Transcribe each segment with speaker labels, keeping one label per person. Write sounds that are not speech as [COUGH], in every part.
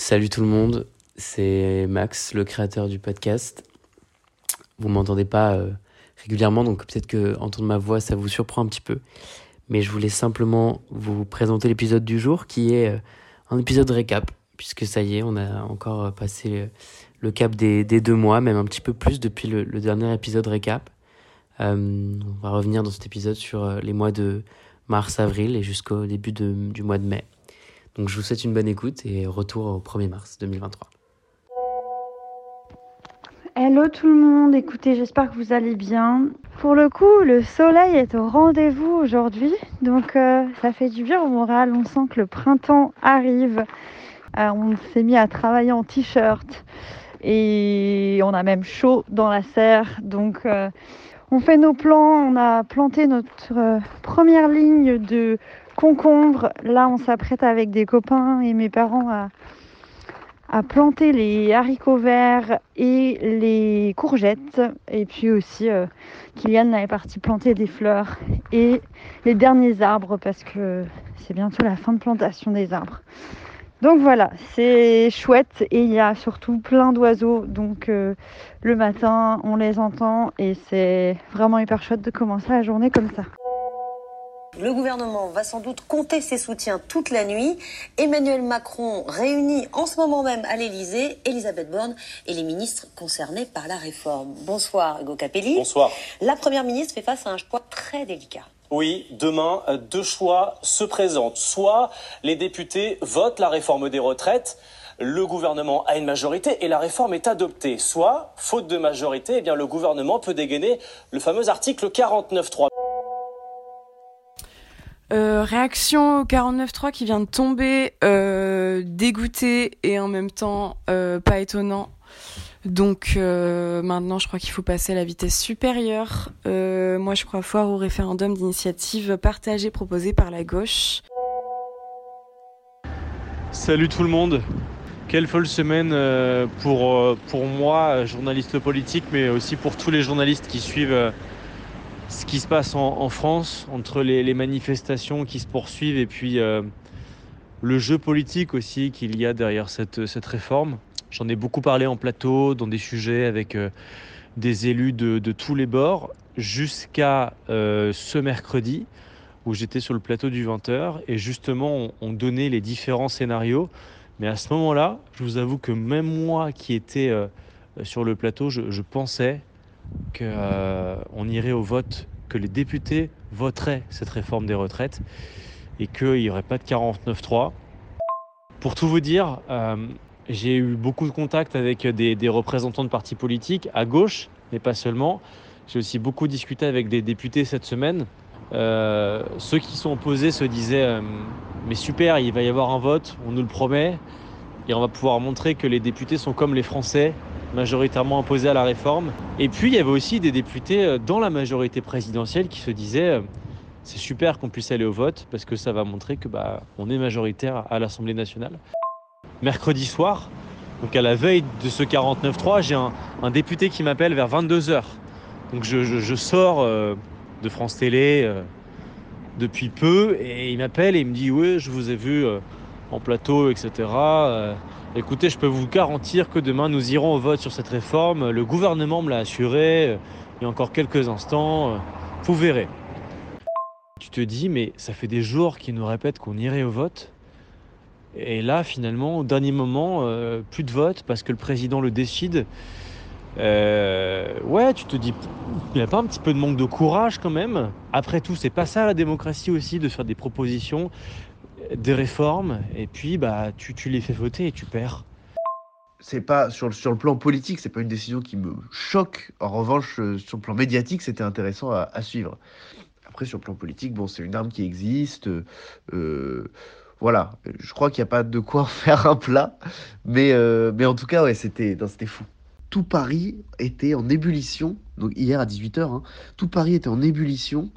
Speaker 1: Salut tout le monde, c'est Max, le créateur du podcast. Vous m'entendez pas euh, régulièrement, donc peut-être que entendre ma voix, ça vous surprend un petit peu. Mais je voulais simplement vous présenter l'épisode du jour, qui est euh, un épisode récap, puisque ça y est, on a encore passé euh, le cap des, deux mois, même un petit peu plus depuis le, dernier épisode récap. on va revenir dans cet épisode sur les mois de mars, avril et jusqu'au début du mois de mai. Donc je vous souhaite une bonne écoute et retour au 1er mars 2023.
Speaker 2: Hello tout le monde, écoutez, j'espère que vous allez bien. Pour le coup, le soleil est au rendez-vous aujourd'hui, donc euh, ça fait du bien au moral. On sent que le printemps arrive. Euh, on s'est mis à travailler en t-shirt et on a même chaud dans la serre, donc euh, on fait nos plans. On a planté notre première ligne de concombre. Là, on s'apprête avec des copains et mes parents à, planter les haricots verts et les courgettes. Et puis aussi, euh, Kylian est parti planter des fleurs et les derniers arbres parce que c'est bientôt la fin de plantation des arbres. Donc voilà, c'est chouette et il y a surtout plein d'oiseaux. Donc euh, le matin, on les entend et c'est vraiment hyper chouette de commencer la journée comme ça.
Speaker 3: Le gouvernement va sans doute compter ses soutiens toute la nuit. Emmanuel Macron réunit en ce moment même à l'Elysée Elisabeth Borne et les ministres concernés par la réforme. Bonsoir Hugo Capelli.
Speaker 4: Bonsoir.
Speaker 3: La Première ministre fait face à un choix très délicat.
Speaker 4: Oui, demain, deux choix se présentent. Soit les députés votent la réforme des retraites, le gouvernement a une majorité et la réforme est adoptée. Soit, faute de majorité, eh bien, le gouvernement peut dégainer le fameux article 49.3.
Speaker 5: Euh, réaction au 49.3 qui vient de tomber, euh, dégoûté et en même temps euh, pas étonnant. Donc maintenant, je crois qu'il faut passer à la vitesse supérieure. Moi, je crois fort au référendum d'initiative partagée proposé par la gauche.
Speaker 6: Salut tout le monde. Quelle folle semaine pour moi, journaliste politique, mais aussi pour tous les journalistes qui suivent ce qui se passe en, France, entre les, manifestations qui se poursuivent et puis euh, le jeu politique aussi qu'il y a derrière cette, réforme. J'en ai beaucoup parlé en plateau, dans des sujets avec euh, des élus de, tous les bords, jusqu'à euh, ce mercredi où j'étais sur le plateau du 20h et justement on, donnait les différents scénarios. Mais à ce moment-là, je vous avoue que même moi qui étais sur le plateau, je pensais qu'on euh, irait au vote, que les députés voteraient cette réforme des retraites et qu'il n'y aurait pas de 49-3. Pour tout vous dire, euh, j'ai eu beaucoup de contacts avec des, représentants de partis politiques à gauche, mais pas seulement. J'ai aussi beaucoup discuté avec des députés cette semaine. Euh, ceux qui sont opposés se disaient Mais super, il va y avoir un vote, on nous le promet, et on va pouvoir montrer que les députés sont comme les Français, majoritairement opposés à la réforme. Et puis il y avait aussi des députés euh, dans la majorité présidentielle qui se disaient euh, c'est super qu'on puisse aller au vote parce que ça va montrer que bah, on est majoritaire à l'Assemblée nationale. Mercredi soir, donc à la veille de ce 49-3, j'ai un, député qui m'appelle vers 22h. Donc je, sors euh, de France Télé depuis peu et il m'appelle et il me dit oui je vous ai vu en plateau etc. Écoutez, je peux vous garantir que demain nous irons au vote sur cette réforme. Le gouvernement me l'a assuré. Il y a encore quelques instants. Vous verrez. Tu te dis, mais ça fait des jours qu'ils nous répètent qu'on irait au vote. Et là, finalement, au dernier moment, euh, plus de vote parce que le président le décide. Euh, ouais, tu te dis, il n'y a pas un petit peu de manque de courage quand même Après tout, c'est pas ça la démocratie aussi, de faire des propositions, des réformes, et puis bah, tu, tu les fais voter et tu perds.
Speaker 7: C'est pas sur le, sur le plan politique, c'est pas une décision qui me choque. En revanche, euh, sur le plan médiatique, c'était intéressant à, suivre. Après, sur le plan politique, bon, c'est une arme qui existe. Euh, voilà, je crois qu'il n'y a pas de quoi [LAUGHS] faire un plat, mais, euh, mais en tout cas, ouais, c'était fou. Tout Paris était en ébullition, donc hier à 18h, hein, tout Paris était en ébullition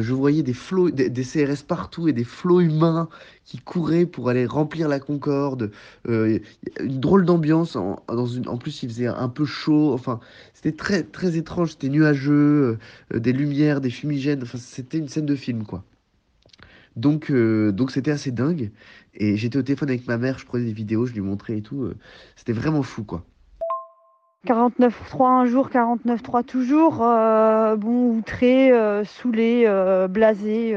Speaker 7: je voyais des flots, des, CRS partout et des flots humains qui couraient pour aller remplir la Concorde. Euh, une drôle d'ambiance. En, en plus, il faisait un peu chaud. Enfin, c'était très, très étrange. C'était nuageux, euh, des lumières, des fumigènes. Enfin, c'était une scène de film, quoi. Donc, euh, donc c'était assez dingue. Et j'étais au téléphone avec ma mère, je prenais des vidéos, je lui montrais et tout. euh, c'était vraiment fou, quoi.
Speaker 8: 49.3 un jour, 49.3 toujours. euh, bon, outré, euh, saoulé, euh, blasé.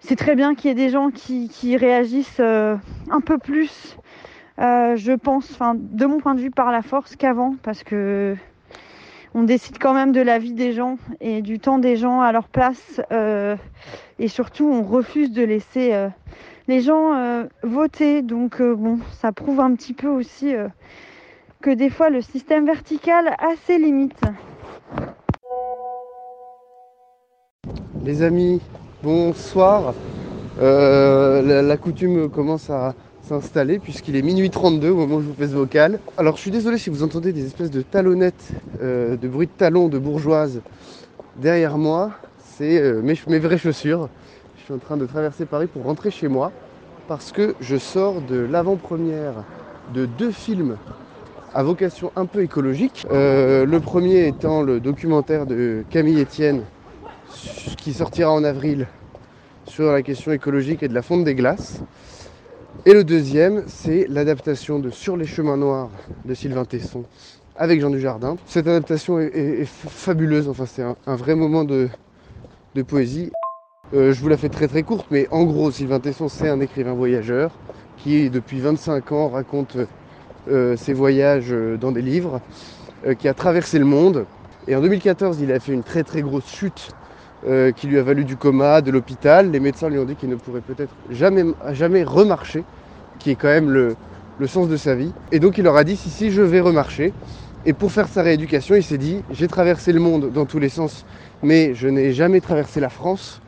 Speaker 8: C'est très bien qu'il y ait des gens qui, réagissent un peu plus, je pense, de mon point de vue, par la force qu'avant, parce que on décide quand même de la vie des gens et du temps des gens à leur place. et surtout, on refuse de laisser les gens voter. Donc, bon, ça prouve un petit peu aussi. Que des fois le système vertical a ses limites.
Speaker 9: Les amis, bonsoir. Euh, la, coutume commence à s'installer puisqu'il est minuit 32 au moment où je vous fais ce vocal. Alors je suis désolé si vous entendez des espèces de talonnettes, euh, de bruit de talons de bourgeoises derrière moi. C'est euh, mes vraies chaussures. Je suis en train de traverser Paris pour rentrer chez moi parce que je sors de l'avant-première de deux films à vocation un peu écologique. Euh, le premier étant le documentaire de Camille Etienne qui sortira en avril sur la question écologique et de la fonte des glaces. Et le deuxième, c'est l'adaptation de Sur les chemins noirs de Sylvain Tesson avec Jean Dujardin. Cette adaptation est, fabuleuse, enfin c'est un, vrai moment de, poésie. Euh, je vous la fais très très courte, mais en gros, Sylvain Tesson, c'est un écrivain voyageur qui, depuis 25 ans, raconte ses voyages euh, dans des livres, euh, qui a traversé le monde. Et en 2014, il a fait une très très grosse chute euh, qui lui a valu du coma, de l'hôpital. Les médecins lui ont dit qu'il ne pourrait peut-être jamais, jamais remarcher, qui est quand même le, le sens de sa vie. Et donc il leur a dit si si je vais remarcher. Et pour faire sa rééducation, il s'est dit j'ai traversé le monde dans tous les sens, mais je n'ai jamais traversé la France.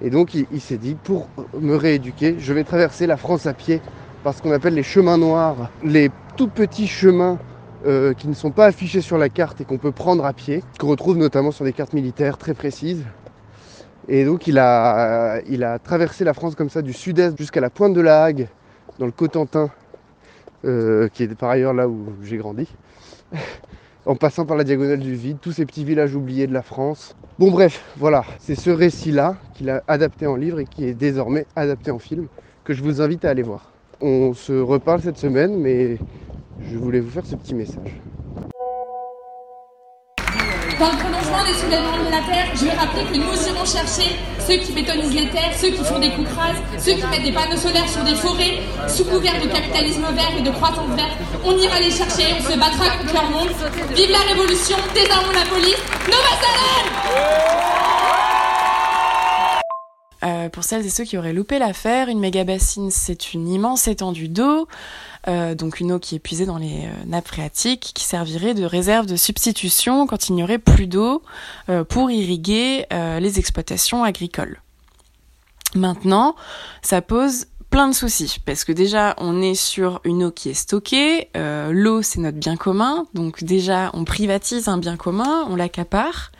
Speaker 9: Et donc il, il s'est dit pour me rééduquer, je vais traverser la France à pied par ce qu'on appelle les chemins noirs, les tout petits chemins euh, qui ne sont pas affichés sur la carte et qu'on peut prendre à pied, qu'on retrouve notamment sur des cartes militaires très précises. Et donc il a, traversé la France comme ça du sud-est jusqu'à la pointe de la Hague, dans le Cotentin, euh, qui est par ailleurs là où j'ai grandi, [LAUGHS] en passant par la diagonale du vide, tous ces petits villages oubliés de la France. Bon bref, voilà, c'est ce récit-là qu'il a adapté en livre et qui est désormais adapté en film, que je vous invite à aller voir. On se reparle cette semaine, mais je voulais vous faire ce petit message.
Speaker 10: Dans le prolongement des soulèvements de la terre, je vais rappeler que nous irons chercher ceux qui bétonisent les terres, ceux qui font des coupes rases, ceux qui mettent des panneaux solaires sur des forêts, sous couvert de capitalisme vert et de croissance verte. On ira les chercher, on se battra contre leur monde. Vive la révolution, désarmons la police, Nova Salem
Speaker 5: Euh, pour celles et ceux qui auraient loupé l'affaire, une méga bassine, c'est une immense étendue d'eau, euh, donc une eau qui est puisée dans les euh, nappes phréatiques, qui servirait de réserve de substitution quand il n'y aurait plus d'eau pour irriguer les exploitations agricoles. Maintenant, ça pose plein de soucis parce que déjà on est sur une eau qui est stockée, l'eau c'est notre bien commun, donc déjà on privatise un bien commun, on l'accapare.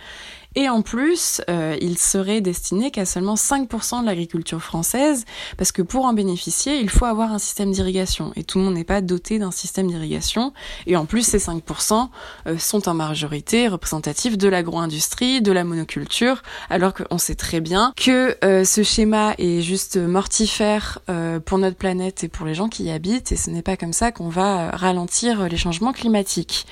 Speaker 5: Et en plus, euh, il serait destiné qu'à seulement 5% de l'agriculture française, parce que pour en bénéficier, il faut avoir un système d'irrigation. Et tout le monde n'est pas doté d'un système d'irrigation. Et en plus, ces 5% euh, sont en majorité représentatifs de l'agro-industrie, de la monoculture, alors qu'on sait très bien que euh, ce schéma est juste mortifère euh, pour notre planète et pour les gens qui y habitent, et ce n'est pas comme ça qu'on va euh, ralentir les changements climatiques.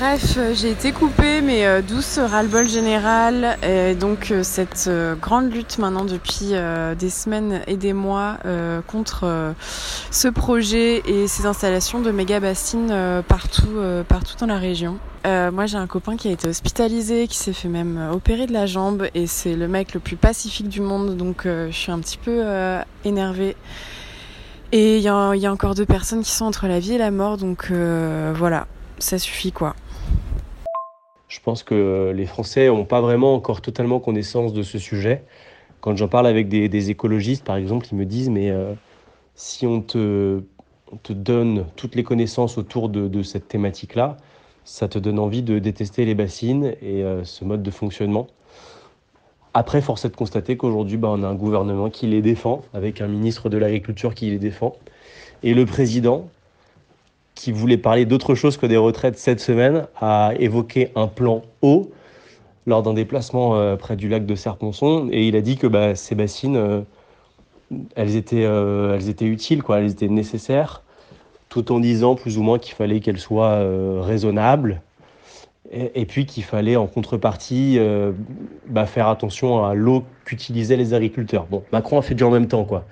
Speaker 5: Bref, euh, j'ai été coupée, mais euh, douce ras-le-bol général. Et donc euh, cette grande lutte maintenant depuis des semaines et des mois contre ce projet et ces installations de méga bassines partout, partout dans la région. Moi j'ai un copain qui a été hospitalisé, qui s'est fait même opérer de la jambe et c'est le mec le plus pacifique du monde, donc je suis un petit peu énervée. Et il y, a- encore deux personnes qui sont entre la vie et la mort, donc voilà, ça suffit quoi.
Speaker 4: Je pense que les Français n'ont pas vraiment encore totalement connaissance de ce sujet. Quand j'en parle avec des, écologistes, par exemple, ils me disent, mais euh, si on te, on te donne toutes les connaissances autour de, de cette thématique-là, ça te donne envie de détester les bassines et euh, ce mode de fonctionnement. Après, force est de constater qu'aujourd'hui, bah, on a un gouvernement qui les défend, avec un ministre de l'Agriculture qui les défend, et le président, qui voulait parler d'autre chose que des retraites cette semaine, a évoqué un plan eau lors d'un déplacement près du lac de Serponçon et il a dit que bah, ces bassines, elles, étaient, elles étaient utiles, quoi, elles étaient nécessaires, tout en disant plus ou moins qu'il fallait qu'elles soient raisonnables et, puis qu'il fallait en contrepartie bah, faire attention à l'eau qu'utilisaient les agriculteurs. Bon, Macron a fait du en même temps, quoi.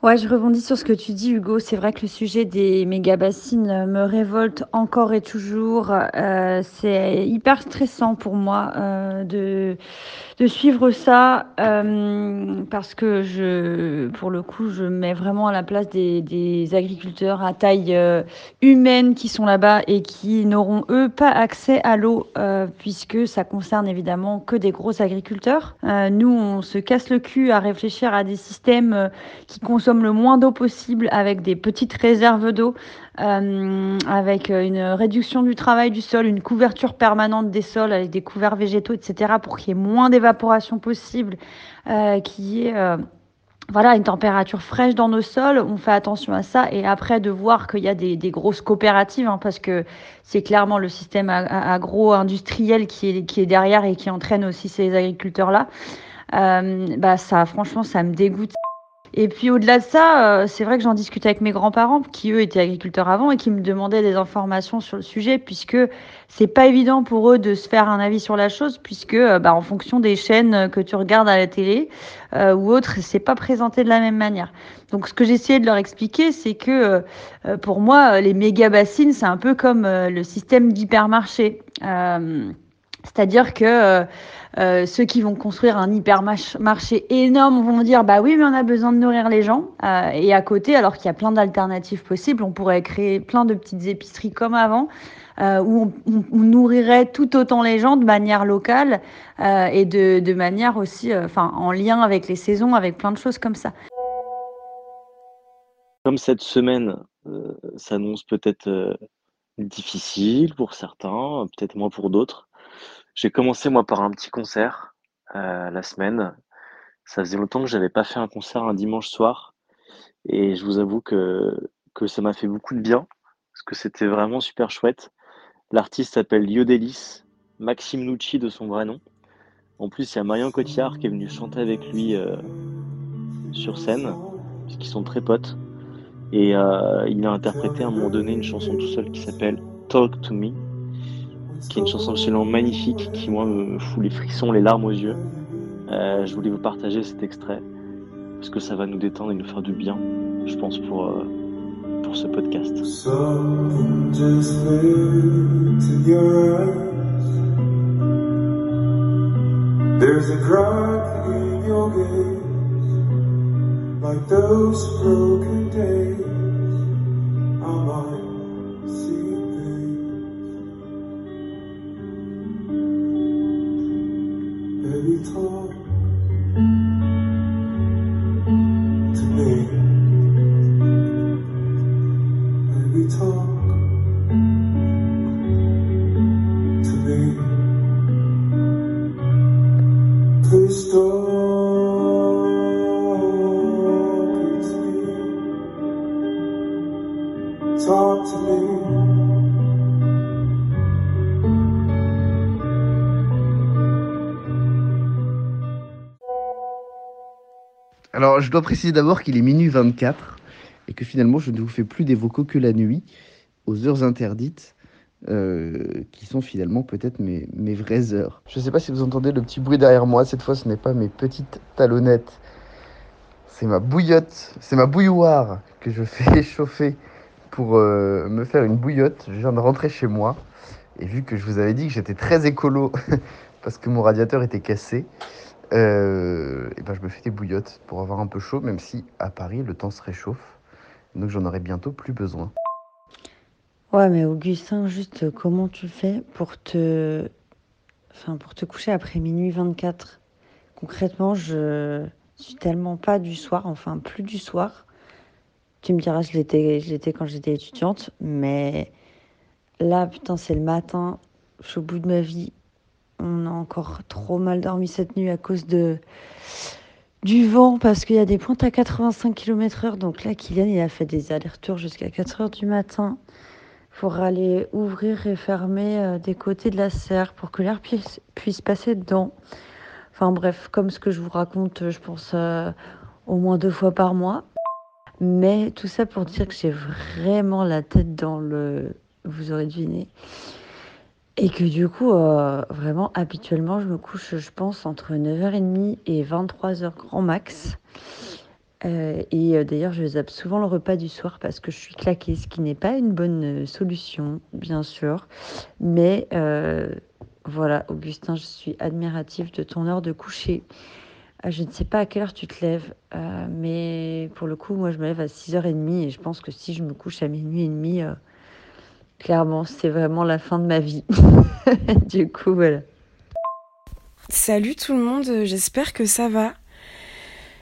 Speaker 8: Ouais, je rebondis sur ce que tu dis, Hugo. C'est vrai que le sujet des méga bassines me révolte encore et toujours. Euh, c'est hyper stressant pour moi euh, de, de suivre ça euh, parce que je, pour le coup, je mets vraiment à la place des, des agriculteurs à taille humaine qui sont là-bas et qui n'auront eux pas accès à l'eau puisque ça concerne évidemment que des gros agriculteurs. nous, on se casse le cul à réfléchir à des systèmes qui consomment le moins d'eau possible avec des petites réserves d'eau, euh, avec une réduction du travail du sol, une couverture permanente des sols avec des couverts végétaux, etc., pour qu'il y ait moins d'évaporation possible, euh, qu'il y ait euh, voilà, une température fraîche dans nos sols, on fait attention à ça. Et après, de voir qu'il y a des, grosses coopératives, hein, parce que c'est clairement le système agro-industriel qui est, qui est derrière et qui entraîne aussi ces agriculteurs-là. Euh, bah ça, franchement, ça me dégoûte. Et puis au-delà de ça, euh, c'est vrai que j'en discutais avec mes grands-parents qui eux étaient agriculteurs avant et qui me demandaient des informations sur le sujet puisque c'est pas évident pour eux de se faire un avis sur la chose puisque euh, bah, en fonction des chaînes que tu regardes à la télé euh, ou autres, c'est pas présenté de la même manière. Donc ce que j'essayais de leur expliquer, c'est que pour moi les méga bassines, c'est un peu comme le système d'hypermarché. C'est-à-dire que euh, euh, ceux qui vont construire un hypermarché énorme vont dire bah oui mais on a besoin de nourrir les gens. Euh, et à côté alors qu'il y a plein d'alternatives possibles on pourrait créer plein de petites épiceries comme avant où on, nourrirait tout autant les gens de manière locale et de, manière aussi en lien avec les saisons avec plein de choses comme ça.
Speaker 11: Comme cette semaine s'annonce peut-être difficile pour certains peut-être moins pour d'autres j'ai commencé moi par un petit concert euh, la semaine. Ça faisait longtemps que j'avais pas fait un concert un dimanche soir et je vous avoue que, que ça m'a fait beaucoup de bien parce que c'était vraiment super chouette. L'artiste s'appelle Yodelis, Maxime Nucci de son vrai nom. En plus, il y a Marion Cotillard qui est venu chanter avec lui euh, sur scène, puisqu'ils sont très potes. Et euh, il a interprété à un moment donné une chanson tout seul qui s'appelle Talk to Me qui est une chanson absolument magnifique qui moi me fout les frissons, les larmes aux yeux. Euh, je voulais vous partager cet extrait parce que ça va nous détendre et nous faire du bien, je pense, pour, euh, pour ce podcast. There's a in your like those broken days.
Speaker 7: Alors, je dois préciser d'abord qu'il est minuit 24 et que finalement, je ne vous fais plus des vocaux que la nuit, aux heures interdites, euh, qui sont finalement peut-être mes, mes vraies heures. Je ne sais pas si vous entendez le petit bruit derrière moi. Cette fois, ce n'est pas mes petites talonnettes. C'est ma bouillotte, c'est ma bouilloire que je fais [LAUGHS] chauffer pour euh, me faire une bouillotte. Je viens de rentrer chez moi. Et vu que je vous avais dit que j'étais très écolo [LAUGHS] parce que mon radiateur était cassé, euh, et ben je me fais des bouillottes pour avoir un peu chaud, même si à Paris le temps se réchauffe. Donc j'en aurai bientôt plus besoin.
Speaker 8: Ouais, mais Augustin, juste comment tu fais pour te, enfin, pour te coucher après minuit 24 Concrètement, je suis tellement pas du soir, enfin plus du soir. Tu me diras, je l'étais quand j'étais étudiante, mais là, putain, c'est le matin, je suis au bout de ma vie on a encore trop mal dormi cette nuit à cause de du vent parce qu'il y a des pointes à 85 km/h. Donc là, Kylian, il a fait des allers-retours jusqu'à 4 h du matin. pour aller ouvrir et fermer euh, des côtés de la serre pour que l'air puisse, puisse passer dedans. Enfin bref, comme ce que je vous raconte, je pense euh, au moins deux fois par mois. Mais tout ça pour dire que j'ai vraiment la tête dans le... Vous aurez deviné. Et que du coup, euh, vraiment, habituellement, je me couche, je pense, entre 9h30 et 23h grand max. Euh, et euh, d'ailleurs, je zappe souvent le repas du soir parce que je suis claquée, ce qui n'est pas une bonne solution, bien sûr. Mais voilà, Augustin, je suis admirative de ton heure de coucher. je ne sais pas à quelle heure tu te lèves, mais pour le coup, moi, je me lève à 6h30 et je pense que si je me couche à minuit et demi, clairement, c'est vraiment la fin de ma vie. [LAUGHS] du coup, voilà.
Speaker 5: Salut tout le monde, j'espère que ça va.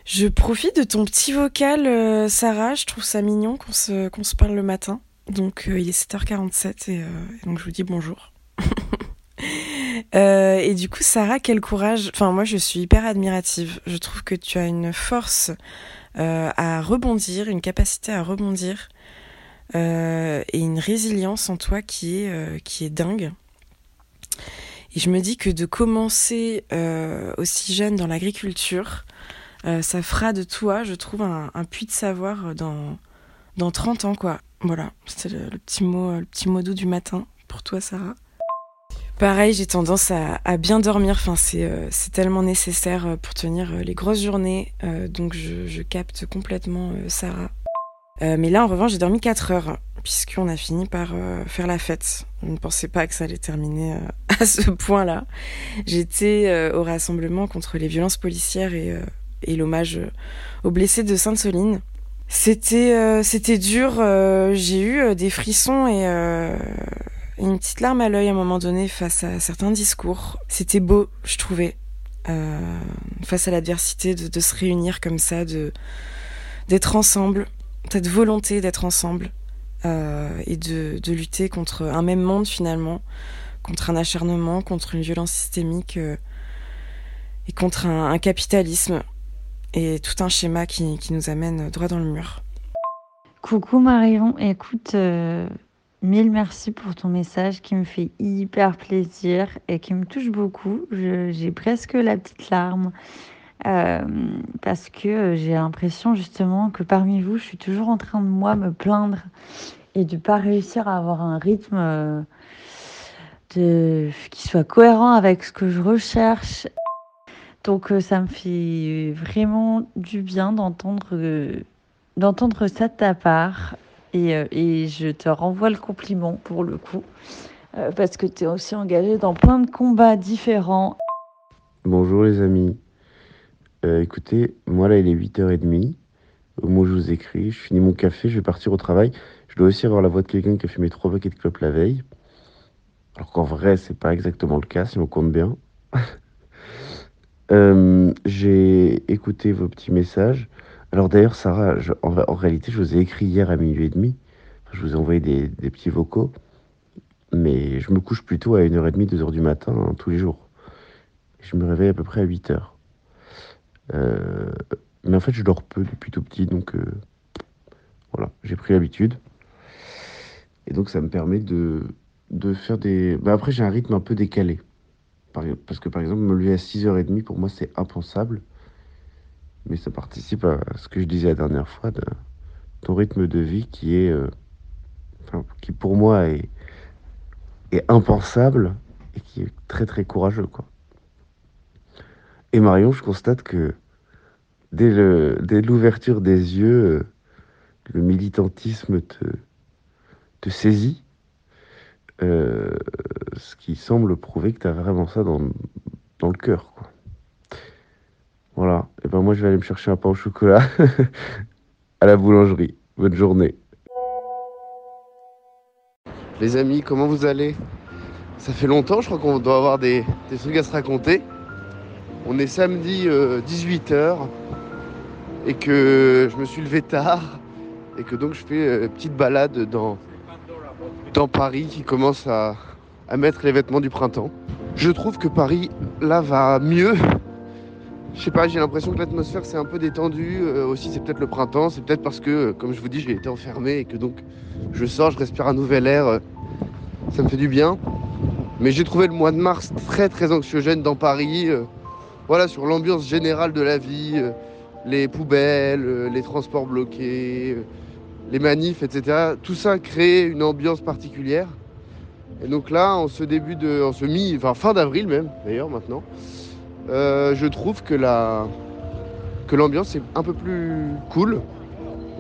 Speaker 5: Je profite de ton petit vocal, euh, Sarah. Je trouve ça mignon qu'on se, parle le matin. Donc, euh, il est 7h47 et, euh, donc je vous dis bonjour. [LAUGHS] et du coup, Sarah, quel courage. Enfin, moi, je suis hyper admirative. Je trouve que tu as une force à rebondir, une capacité à rebondir et une résilience en toi qui est, qui est dingue. Et je me dis que de commencer aussi jeune dans l'agriculture, euh, ça fera de toi, je trouve, un, puits de savoir dans, dans 30 ans, quoi. Voilà, c'était le, petit mot, le petit mot doux du matin pour toi, Sarah. Pareil, j'ai tendance à, bien dormir. Enfin, euh, c'est tellement nécessaire euh, pour tenir les grosses journées. donc, je, capte complètement Sarah. Mais là, en revanche, j'ai dormi 4 heures, puisqu'on a fini par faire la fête. Je ne pensais pas que ça allait terminer [LAUGHS] à ce point-là. J'étais au rassemblement contre les violences policières et et l'hommage euh, aux blessés de Sainte-Soline. C'était euh, c'était dur, euh, j'ai eu des frissons et une petite larme à l'œil à un moment donné face à certains discours. C'était beau, je trouvais, face à l'adversité, de, se réunir comme ça, de d'être ensemble, cette volonté d'être ensemble et de, de, lutter contre un même monde finalement, contre un acharnement, contre une violence systémique et contre un capitalisme et tout un schéma qui, qui, nous amène droit dans le mur.
Speaker 8: Coucou Marion, écoute, euh, mille merci pour ton message qui me fait hyper plaisir et qui me touche beaucoup. J'ai presque la petite larme euh, parce que j'ai l'impression justement que parmi vous, je suis toujours en train de moi me plaindre et de pas réussir à avoir un rythme euh, qui soit cohérent avec ce que je recherche donc euh, ça me fait vraiment du bien d'entendre euh, d'entendre ça de ta part. Et, euh, et, je te renvoie le compliment pour le coup. parce que tu es aussi engagé dans plein de combats différents.
Speaker 7: Bonjour les amis. Écoutez, moi là il est 8h30. Au moment je vous écris, je finis mon café, je vais partir au travail. Je dois aussi avoir la voix de quelqu'un qui a fumé trois paquets de clopes la veille. Alors qu'en vrai, c'est pas exactement le cas si on compte bien. [LAUGHS] Euh, j'ai écouté vos petits messages. Alors d'ailleurs, Sarah, en, réalité, je vous ai écrit hier à minuit et demi. je vous ai envoyé des, petits vocaux. Mais je me couche plutôt à 1h30, 2h du matin, hein, tous les jours. Je me réveille à peu près à 8h. Euh, mais en fait, je dors peu depuis tout petit, donc euh, voilà, j'ai pris l'habitude. Et donc, ça me permet de, de faire des. Bah, après, j'ai un rythme un peu décalé. Parce que par exemple, me lever à 6h30, pour moi, c'est impensable. Mais ça participe à ce que je disais la dernière fois, de ton rythme de vie qui est. Euh, qui pour moi est, est impensable et qui est très très courageux, quoi. Et Marion, je constate que dès, l'ouverture des yeux, euh, le militantisme te, saisit euh, ce qui semble prouver que tu as vraiment ça dans, le cœur. Voilà, et ben moi je vais aller me chercher un pain au chocolat [LAUGHS] à la boulangerie. Bonne journée.
Speaker 9: Les amis, comment vous allez? Ça fait longtemps, je crois qu'on doit avoir des, des, trucs à se raconter. On est samedi 18h euh, et que je me suis levé tard et que donc je fais une petite balade dans, Paris qui commence à, mettre les vêtements du printemps. Je trouve que Paris, là, va mieux. Je sais pas, j'ai l'impression que l'atmosphère s'est un peu détendue. Euh, aussi, c'est peut-être le printemps, c'est peut-être parce que, comme je vous dis, j'ai été enfermé et que donc je sors, je respire un nouvel air. ça me fait du bien. Mais j'ai trouvé le mois de mars très très anxiogène dans Paris. euh, voilà, sur l'ambiance générale de la vie, euh, les poubelles, euh, les transports bloqués, euh, les manifs, etc. Tout ça crée une ambiance particulière. Et donc là, en ce début de, en ce mi, enfin fin d'avril même, d'ailleurs maintenant, je trouve que la, que l'ambiance est un peu plus cool.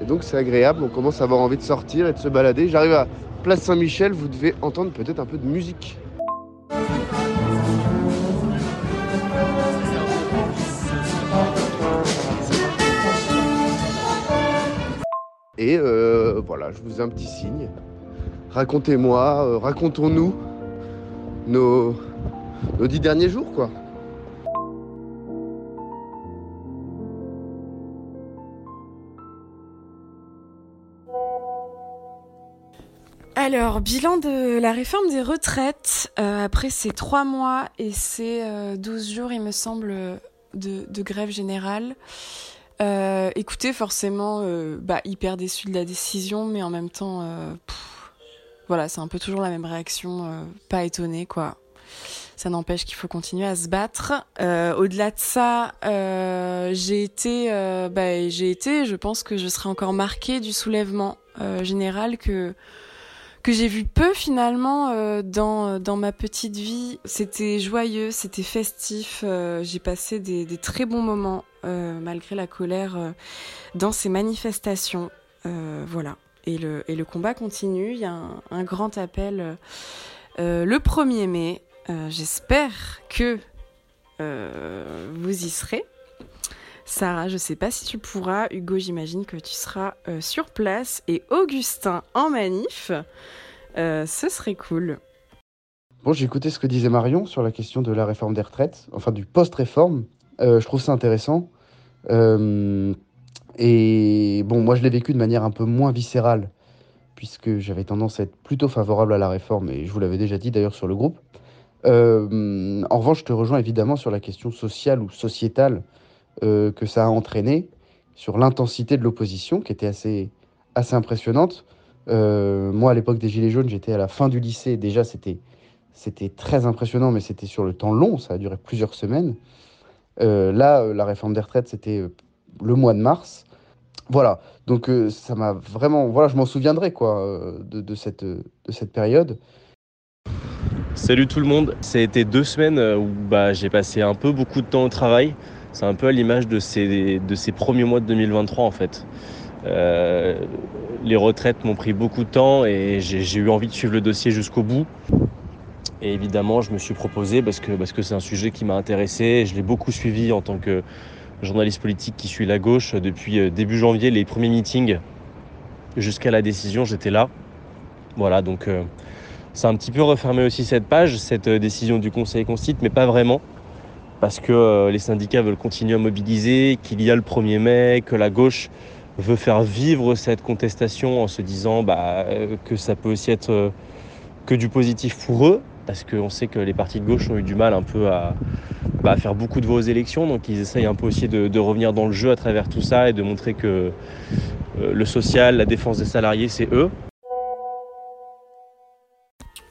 Speaker 9: Et donc c'est agréable. On commence à avoir envie de sortir et de se balader. J'arrive à Place Saint-Michel. Vous devez entendre peut-être un peu de musique. Et euh, voilà, je vous ai un petit signe. Racontez-moi, euh, racontons-nous nos, dix derniers jours, quoi.
Speaker 5: Alors, bilan de la réforme des retraites, euh, après ces trois mois et ces euh, 12 jours, il me semble, de grève générale. Euh, écoutez, forcément, euh, bah, hyper déçu de la décision, mais en même temps, euh, voilà, c'est un peu toujours la même réaction, pas étonné, quoi. Ça n'empêche qu'il faut continuer à se battre. Au-delà de ça, j'ai été, bah, j'ai été, je pense que je serai encore marquée du soulèvement général que que j'ai vu peu finalement dans dans ma petite vie. C'était joyeux, c'était festif. j'ai passé des, très bons moments malgré la colère euh, dans ces manifestations. Euh, voilà. Et le combat continue. Il y a un, grand appel euh, le 1er mai. Euh, J'espère que euh, vous y serez. Sarah, je sais pas si tu pourras. Hugo, j'imagine que tu seras euh, sur place. Et Augustin en manif. Euh, ce serait cool.
Speaker 9: Bon, j'ai écouté ce que disait Marion sur la question de la réforme des retraites, enfin du post-réforme. Euh, je trouve ça intéressant. Euh, et bon, moi, je l'ai vécu de manière un peu moins viscérale, puisque j'avais tendance à être plutôt favorable à la réforme, et je vous l'avais déjà dit d'ailleurs sur le groupe. Euh, en revanche, je te rejoins évidemment sur la question sociale ou sociétale euh, que ça a entraîné, sur l'intensité de l'opposition, qui était assez, assez impressionnante. Moi, à l'époque des Gilets jaunes, j'étais à la fin du lycée. Déjà, c'était c'était très impressionnant, mais c'était sur le temps long. Ça a duré plusieurs semaines. Euh, là, euh, la réforme des retraites, c'était euh, le mois de mars. Voilà. Donc, ça m'a vraiment. Voilà, je m'en souviendrai, quoi, de, cette, de cette période.
Speaker 4: Salut tout le monde. Ça a été deux semaines où bah, j'ai passé un peu beaucoup de temps au travail. C'est un peu à l'image de ces, premiers mois de 2023 en fait. Les retraites m'ont pris beaucoup de temps et j'ai eu envie de suivre le dossier jusqu'au bout. Et évidemment, je me suis proposé parce que parce que c'est un sujet qui m'a intéressé. Je l'ai beaucoup suivi en tant que journaliste politique qui suit la gauche depuis euh, début janvier, les premiers meetings jusqu'à la décision, j'étais là. Voilà, donc euh, a un petit peu refermé aussi cette page, cette euh, décision du Conseil constitue, mais pas vraiment. Parce que euh, les syndicats veulent continuer à mobiliser, qu'il y a le 1er mai, que la gauche veut faire vivre cette contestation en se disant bah, que ça peut aussi être que du positif pour eux, parce qu'on sait que les partis de gauche ont eu du mal un peu à, bah, faire beaucoup de voix aux élections, donc ils essayent un peu aussi de, revenir dans le jeu à travers tout ça et de montrer que euh, le social, la défense des salariés, c'est eux.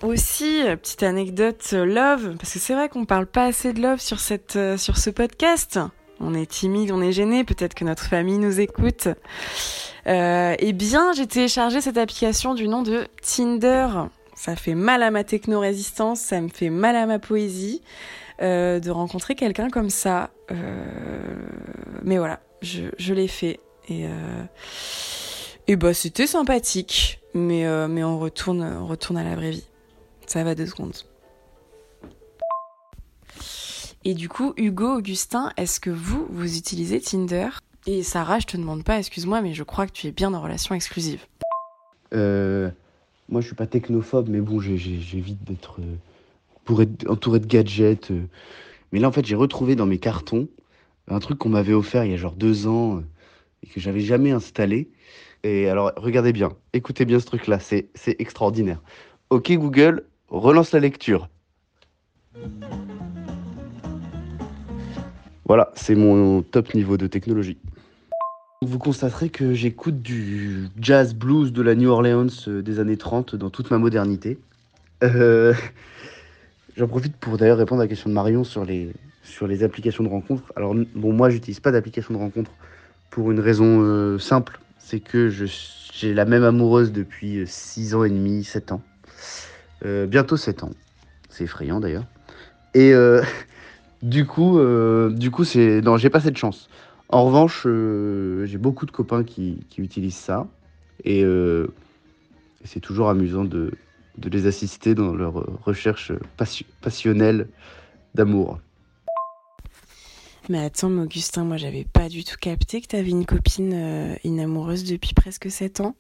Speaker 5: Aussi, petite anecdote euh, love, parce que c'est vrai qu'on parle pas assez de love sur, cette, euh, sur ce podcast. On est timide, on est gêné, peut-être que notre famille nous écoute. Eh bien, j'ai téléchargé cette application du nom de Tinder. Ça fait mal à ma techno-résistance, ça me fait mal à ma poésie euh, de rencontrer quelqu'un comme ça. Euh, mais voilà, je, je l'ai fait. Et, euh, et bah, c'était sympathique. Mais, mais on, retourne, on retourne à la vraie vie. Ça va deux secondes. Et du coup, Hugo, Augustin, est-ce que vous, vous utilisez Tinder? Et Sarah, je te demande pas, excuse-moi, mais je crois que tu es bien en relation exclusive.
Speaker 9: Euh, moi, je suis pas technophobe, mais bon, j'évite d'être euh, pour être entouré de gadgets. euh. Mais là, en fait, j'ai retrouvé dans mes cartons un truc qu'on m'avait offert il y a genre deux ans euh, et que j'avais jamais installé. Et alors, regardez bien, écoutez bien ce truc-là, c'est extraordinaire. Ok, Google, relance la lecture. Voilà, c'est mon top niveau de technologie. Vous constaterez que j'écoute du jazz blues de la New Orleans euh, des années 30 dans toute ma modernité.
Speaker 7: Euh, [LAUGHS] J'en profite pour d'ailleurs répondre à la question de Marion sur les, sur les applications de rencontres. Alors, bon, moi, j'utilise pas d'application de rencontre pour une raison euh, simple. C'est que j'ai la même amoureuse depuis 6 ans et demi, 7 ans. Bientôt 7 ans. C'est effrayant d'ailleurs. Et [LAUGHS] du coup, du coup, c'est non, j'ai pas cette chance. En revanche, euh, j'ai beaucoup de copains qui, utilisent ça et, euh, c'est toujours amusant de, les assister dans leur recherche passion- passionnelle d'amour.
Speaker 5: Mais attends, Augustin, moi j'avais pas du tout capté que t'avais une copine, euh, une amoureuse depuis presque 7 ans.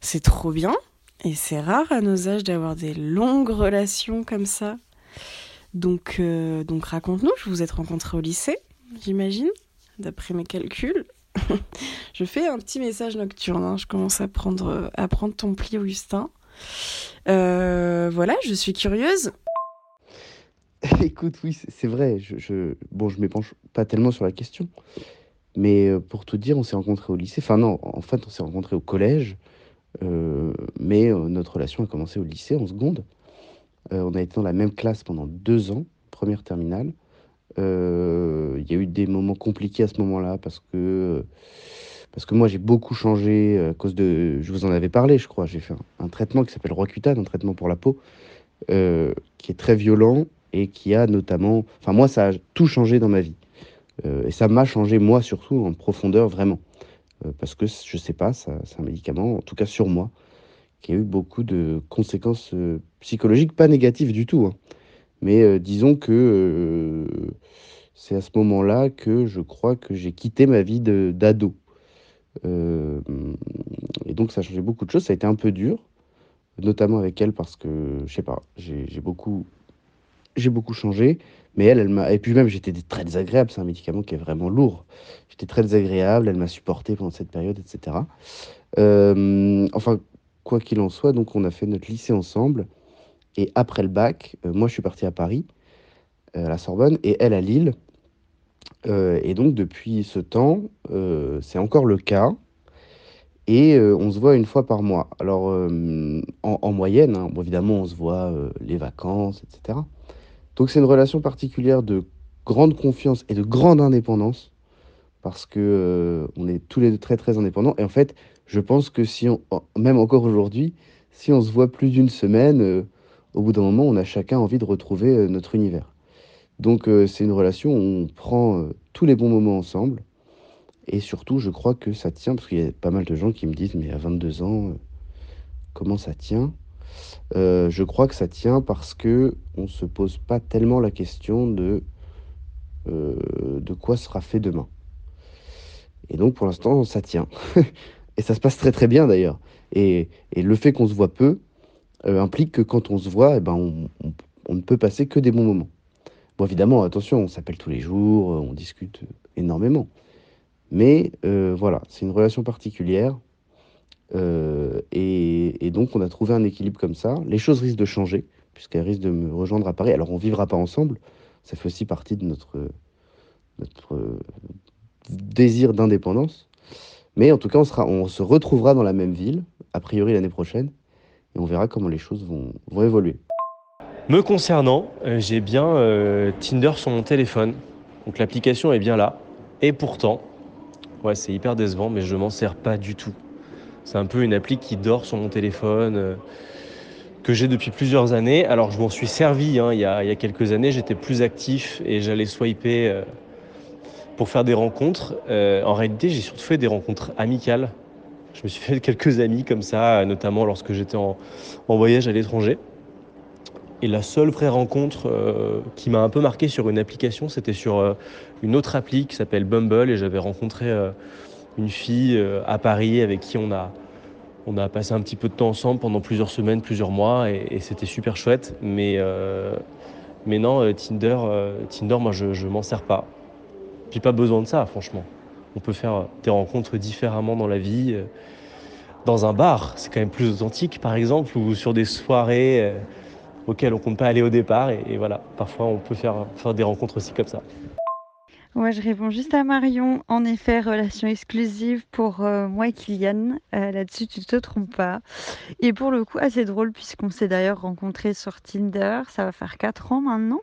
Speaker 5: C'est trop bien. Et c'est rare à nos âges d'avoir des longues relations comme ça. Donc, donc raconte-nous, vous vous êtes rencontrés au lycée, j'imagine, d'après mes calculs. [LAUGHS] je fais un petit message nocturne, hein, je commence à prendre, à prendre ton pli, Augustin. Euh, voilà, je suis curieuse. [LAUGHS]
Speaker 7: Écoute, oui, c'est vrai. Je, je- bon, je m'épanche pas tellement sur la question, mais euh, pour tout dire, on s'est rencontrés au lycée. Enfin non, en fait, on s'est rencontrés au collège, euh, mais notre relation a commencé au lycée en seconde. On a été dans la même classe pendant deux ans, première terminale. Euh, Il y a eu des moments compliqués à ce moment-là parce que parce que moi j'ai beaucoup changé à cause de. Je vous en avais parlé, je crois. J'ai fait un, traitement qui s'appelle Roaccutane, un traitement pour la peau, euh, qui est très violent et qui a notamment. Enfin, moi, ça a tout changé dans ma vie. Euh, et ça m'a changé, moi, surtout, en profondeur, vraiment. Euh, parce que, je sais pas, c'est un médicament, en tout cas sur moi, qui a eu beaucoup de conséquences euh, psychologiques, pas négatives du tout. hein. Mais euh, disons que euh, c'est à ce moment-là que je crois que j'ai quitté ma vie d'ado. Euh, et donc, ça a changé beaucoup de choses. Ça a été un peu dur, notamment avec elle, parce que, je sais pas, j'ai beaucoup beaucoup changé, mais elle, elle m'a. Et puis même, j'étais très désagréable. C'est un médicament qui est vraiment lourd. J'étais très désagréable. Elle m'a supporté pendant cette période, etc. Enfin, quoi qu'il en soit, donc on a fait notre lycée ensemble. Et après le bac, euh, moi, je suis parti à Paris, euh, à la Sorbonne, et elle à Lille. Euh, et donc, depuis ce temps, c'est encore le cas. Et on se voit une fois par mois. Alors, en, en moyenne, hein, évidemment, on se voit les vacances, etc. Donc c'est une relation particulière de grande confiance et de grande indépendance parce que on est tous les deux très très indépendants et en fait je pense que si on même encore aujourd'hui si on se voit plus d'une semaine au bout d'un moment on a chacun envie de retrouver euh, notre univers donc euh, c'est une relation où on prend euh, tous les bons moments ensemble et surtout je crois que ça tient parce qu'il y a pas mal de gens qui me disent mais à 22 ans comment ça tient? Je crois que ça tient parce que on se pose pas tellement la question de de quoi sera fait demain. Et donc pour l'instant ça tient. [LAUGHS] et ça se passe très très bien d'ailleurs. Et, et le fait qu'on se voit peu euh, implique que quand on se voit, eh ben, on, ne peut passer que des bons moments. Bon évidemment, attention, on s'appelle tous les jours, euh, on discute énormément. Mais euh, voilà, c'est une relation particulière. Euh, et, donc, on a trouvé un équilibre comme ça. Les choses risquent de changer, puisqu'elle risque de me rejoindre à Paris. Alors, on vivra pas ensemble. Ça fait aussi partie de notre, euh, désir d'indépendance. Mais en tout cas, on se retrouvera dans la même ville, a priori l'année prochaine. Et on verra comment les choses vont, évoluer.
Speaker 4: Me concernant, euh, j'ai bien euh, Tinder sur mon téléphone. Donc l'application est bien là. Et pourtant, ouais, c'est hyper décevant, mais je m'en sers pas du tout. C'est un peu une appli qui dort sur mon téléphone, euh, que j'ai depuis plusieurs années. Alors je m'en suis servi hein, il, y a, quelques années, j'étais plus actif et j'allais swiper pour faire des rencontres. En réalité, j'ai surtout fait des rencontres amicales. Je me suis fait [LAUGHS] quelques amis comme ça, notamment lorsque j'étais en, voyage à l'étranger. Et la seule vraie rencontre euh, qui m'a un peu marqué sur une application, c'était sur euh, une autre appli qui s'appelle Bumble. Et j'avais rencontré euh, une fille à Paris avec qui on a, on a passé un petit peu de temps ensemble pendant plusieurs semaines, plusieurs mois. Et, c'était super chouette. Mais, mais non, Tinder, Tinder, moi, je ne m'en sers pas. J'ai pas besoin de ça, franchement. On peut faire des rencontres différemment dans la vie. euh, Dans un bar, c'est quand même plus authentique, par exemple, ou sur des soirées euh, auxquelles on compte pas aller au départ. Et, voilà, parfois on peut faire, des rencontres aussi comme ça.
Speaker 8: Ouais, je réponds juste à Marion. En effet, relation exclusive pour euh, moi et Kylian. Là-dessus, tu te trompes pas. Et pour le coup, assez drôle puisqu'on s'est d'ailleurs rencontrés sur Tinder. Ça va faire 4 ans maintenant.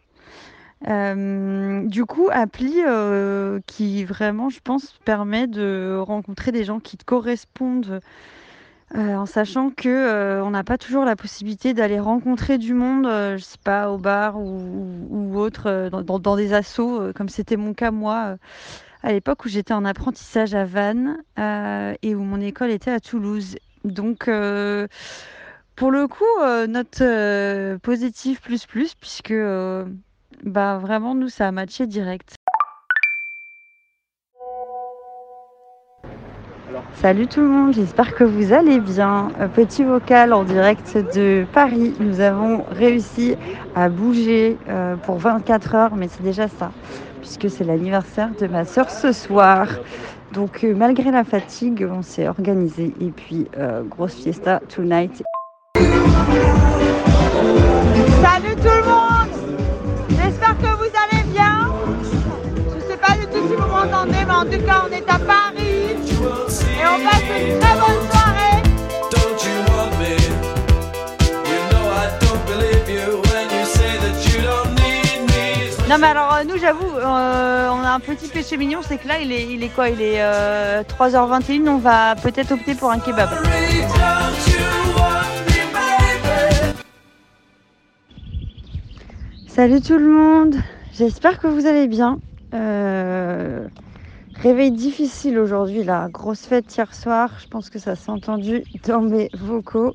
Speaker 8: Euh, du coup, appli euh, qui vraiment, je pense, permet de rencontrer des gens qui te correspondent euh, en sachant que euh, on n'a pas toujours la possibilité d'aller rencontrer du monde, je sais pas, au bar ou, autre, dans, dans- des assos, comme c'était mon cas moi, à l'époque où j'étais en apprentissage à Vannes et où mon école était à Toulouse. Donc, pour le coup, note positive plus plus, puisque bah, vraiment, nous, ça a matché direct. Salut tout le monde, j'espère que vous allez bien. Euh, Petit vocal en direct de Paris. Nous avons réussi à bouger euh, pour 24 heures, mais c'est déjà ça, puisque c'est l'anniversaire de ma soeur ce soir. Donc euh, malgré la fatigue, on s'est organisé et puis euh, grosse fiesta tonight.
Speaker 12: Salut tout le monde J'espère que vous allez bien. Je sais pas du tout si vous m'entendez, mais en tout cas on est à Paris et on passe une très bonne soirée.
Speaker 13: Don't you want me? You know I don't believe you when you say that you don't need me.
Speaker 8: Non mais alors euh, nous j'avoue, euh, on a un petit péché mignon, c'est que là il est, il est quoi? Il est euh, 3h21, on va peut-être opter pour un kebab. Salut tout le monde, j'espère que vous allez bien. Euh, réveil difficile aujourd'hui, la grosse fête hier soir, je pense que ça s'est entendu dans mes vocaux.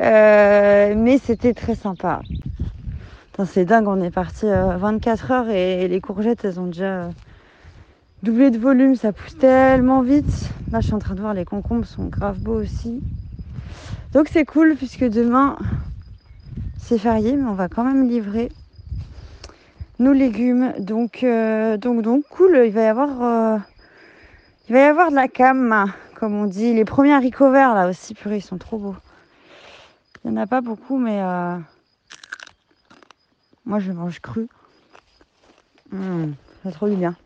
Speaker 8: Euh, mais c'était très sympa. C'est dingue, on est parti euh, 24 heures et les courgettes elles ont déjà euh, doublé de volume, ça pousse tellement vite. Là je suis en train de voir les concombres sont grave beaux aussi. Donc c'est cool puisque demain c'est férié, mais on va quand même livrer nos légumes. Donc, euh, donc, donc, cool. Il va y avoir, euh, va y avoir de la cam, comme on dit. Les premiers haricots verts là aussi, purée, ils sont trop beaux. Il n'y en a pas beaucoup, mais euh, moi je mange cru. Mmh, c'est trop du bien.